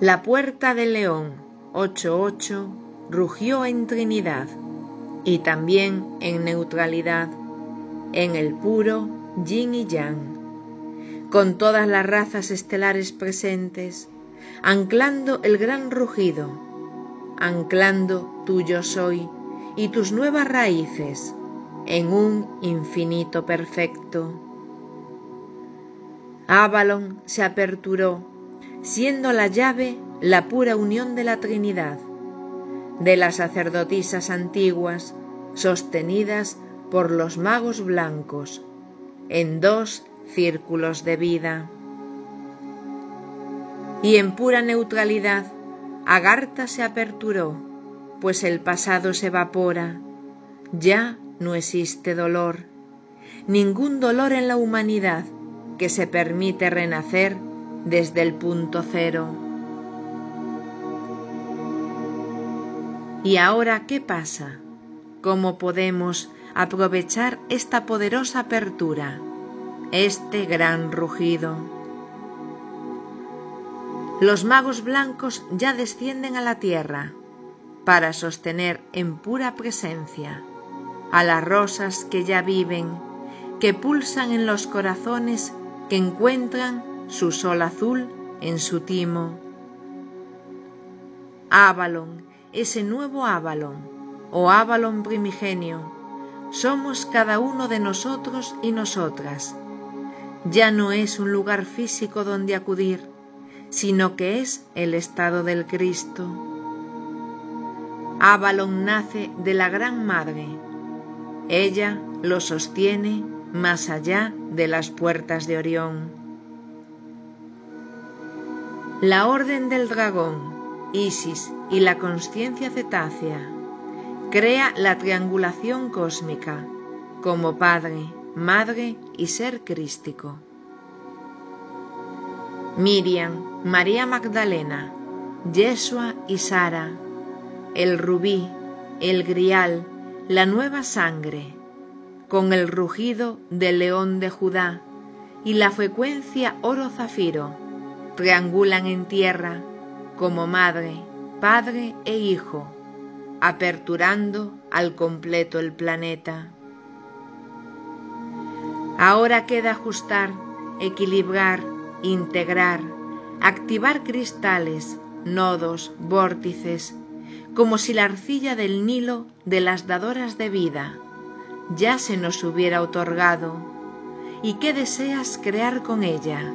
La puerta del león 88 rugió en Trinidad y también en neutralidad, en el puro yin y yang, con todas las razas estelares presentes, anclando el gran rugido, anclando tu yo soy y tus nuevas raíces en un infinito perfecto. Avalon se aperturó, siendo la llave la pura unión de la Trinidad, de las sacerdotisas antiguas, sostenidas por los magos blancos, en dos círculos de vida. Y en pura neutralidad, Agartha se aperturó, pues el pasado se evapora, ya no existe dolor, ningún dolor en la humanidad que se permite renacer desde el punto cero. ¿Y ahora qué pasa? ¿Cómo podemos aprovechar esta poderosa apertura, este gran rugido? Los magos blancos ya descienden a la tierra para sostener en pura presencia a las rosas que ya viven, que pulsan en los corazones que encuentran su sol azul en su timo. Avalon, ese nuevo Avalon, o Avalon primigenio, somos cada uno de nosotros y nosotras. Ya no es un lugar físico donde acudir, sino que es el estado del Cristo. Avalon nace de la Gran Madre, ella lo sostiene más allá de las puertas de Orión. La Orden del Dragón, Isis y la conciencia cetácea crea la triangulación cósmica como Padre, Madre y Ser crístico. Miriam, María Magdalena, Yeshua y Sara, el rubí, el grial, la nueva sangre, con el rugido del león de Judá y la frecuencia oro zafiro, triangulan en tierra como madre, padre e hijo, aperturando al completo el planeta. Ahora queda ajustar, equilibrar, integrar, activar cristales, nodos, vórtices, como si la arcilla del Nilo de las dadoras de vida ya se nos hubiera otorgado. ¿Y qué deseas crear con ella?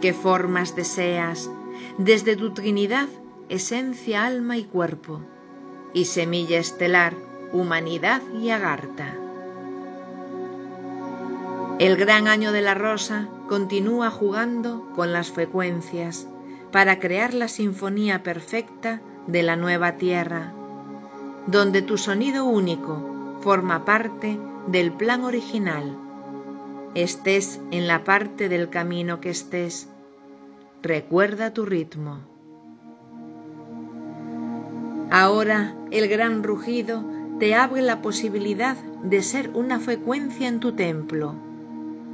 ¿Qué formas deseas desde tu Trinidad, esencia, alma y cuerpo, y semilla estelar, humanidad y agarta? El gran año de la rosa continúa jugando con las frecuencias para crear la sinfonía perfecta de la nueva tierra, donde tu sonido único forma parte del plan original. Estés en la parte del camino que estés, recuerda tu ritmo. Ahora el gran rugido te abre la posibilidad de ser una frecuencia en tu templo,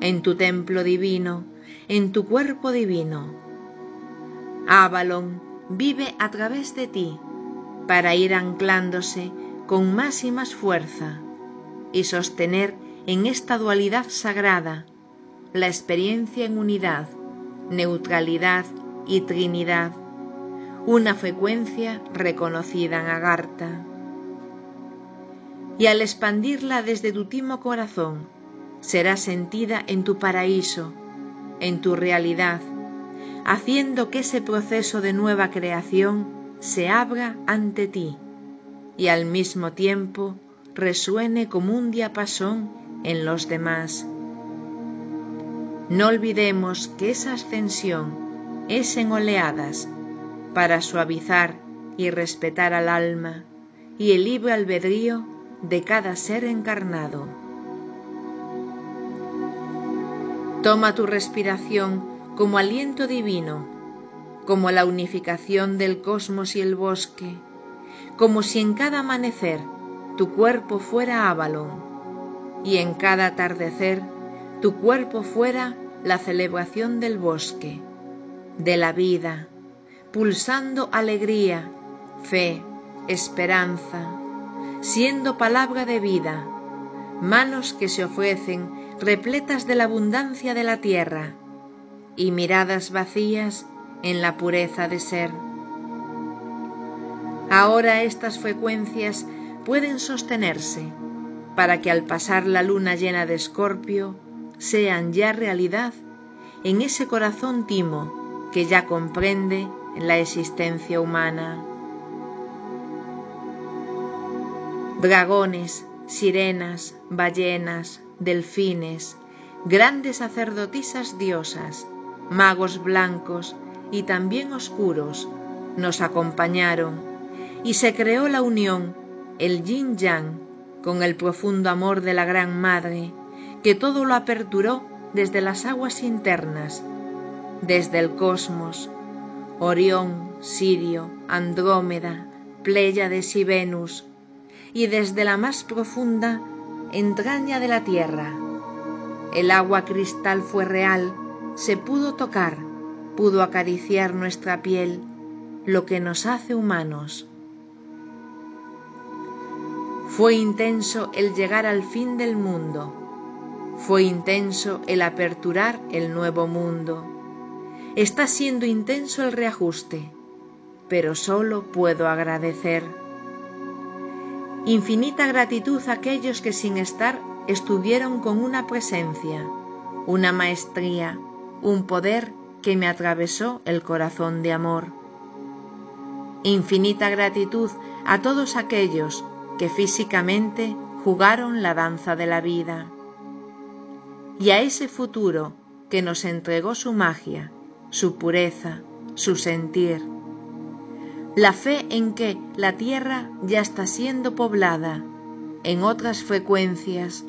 en tu templo divino, en tu cuerpo divino. Avalon vive a través de ti para ir anclándose con más y más fuerza y sostener en esta dualidad sagrada la experiencia en unidad, neutralidad y trinidad, una frecuencia reconocida en Agartha. Y al expandirla desde tu timo corazón, será sentida en tu paraíso, en tu realidad, haciendo que ese proceso de nueva creación se abra ante ti y al mismo tiempo resuene como un diapasón en los demás. No olvidemos que esa ascensión es en oleadas para suavizar y respetar al alma y el libre albedrío de cada ser encarnado. Toma tu respiración como aliento divino, como la unificación del cosmos y el bosque, como si en cada amanecer tu cuerpo fuera Avalon y en cada atardecer tu cuerpo fuera la celebración del bosque, de la vida, pulsando alegría, fe, esperanza, siendo palabra de vida, manos que se ofrecen repletas de la abundancia de la tierra y miradas vacías en la pureza de ser. Ahora estas frecuencias pueden sostenerse para que al pasar la luna llena de Escorpio sean ya realidad en ese corazón timo que ya comprende la existencia humana. Dragones, sirenas, ballenas, delfines, grandes sacerdotisas diosas, magos blancos y también oscuros nos acompañaron y se creó la unión, el yin yang, con el profundo amor de la Gran Madre, que todo lo aperturó desde las aguas internas, desde el cosmos, Orión, Sirio, Andrómeda, Pléyades y Venus, y desde la más profunda entraña de la tierra. El agua cristal fue real, se pudo tocar, pudo acariciar nuestra piel, lo que nos hace humanos. Fue intenso el llegar al fin del mundo, fue intenso el aperturar el nuevo mundo. Está siendo intenso el reajuste, pero solo puedo agradecer. Infinita gratitud a aquellos que sin estar estuvieron con una presencia, una maestría, un poder que me atravesó el corazón de amor. Infinita gratitud a todos aquellos que físicamente jugaron la danza de la vida, y a ese futuro que nos entregó su magia, su pureza, su sentir, la fe en que la tierra ya está siendo poblada en otras frecuencias,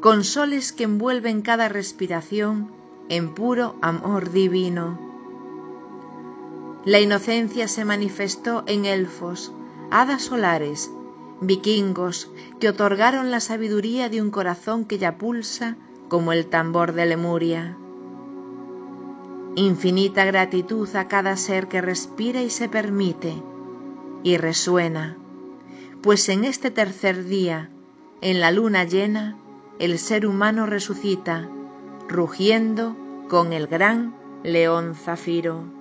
con soles que envuelven cada respiración en puro amor divino. La inocencia se manifestó en elfos, hadas solares, vikingos que otorgaron la sabiduría de un corazón que ya pulsa como el tambor de Lemuria. Infinita gratitud a cada ser que respira y se permite y resuena, pues en este tercer día, en la luna llena, el ser humano resucita, rugiendo con el gran león zafiro.